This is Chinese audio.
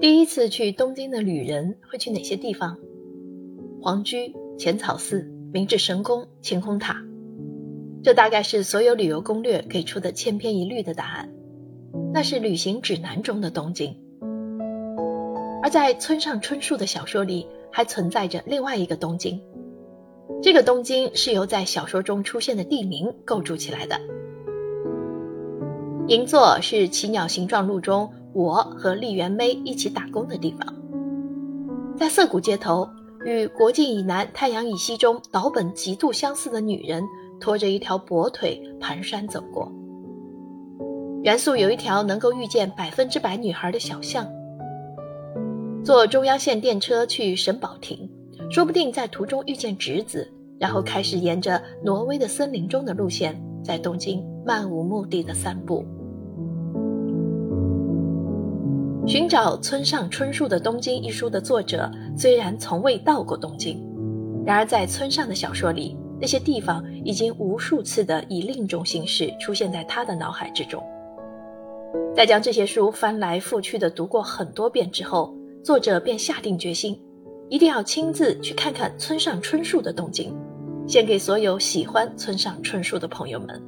第一次去东京的旅人会去哪些地方？皇居、浅草寺、明治神宫、晴空塔，这大概是所有旅游攻略给出的千篇一律的答案。那是旅行指南中的东京。而在村上春树的小说里，还存在着另外一个东京。这个东京是由在小说中出现的地名构筑起来的。银座是《奇鸟形状录》中我和丽媛妹一起打工的地方。在涩谷街头，与《国境以南，太阳以西》中岛本极度相似的女人，拖着一条跛腿蹒跚走过。元素有一条能够遇见百分之百女孩的小巷。坐中央线电车去神保町，说不定在途中遇见侄子，然后开始沿着挪威的森林中的路线，在东京漫无目的的散步。寻找村上春树的《东京》一书的作者，虽然从未到过东京，然而在村上的小说里，那些地方已经无数次的以另一种形式出现在他的脑海之中。在将这些书翻来覆去的读过很多遍之后，作者便下定决心，一定要亲自去看看村上春树的东京，献给所有喜欢村上春树的朋友们。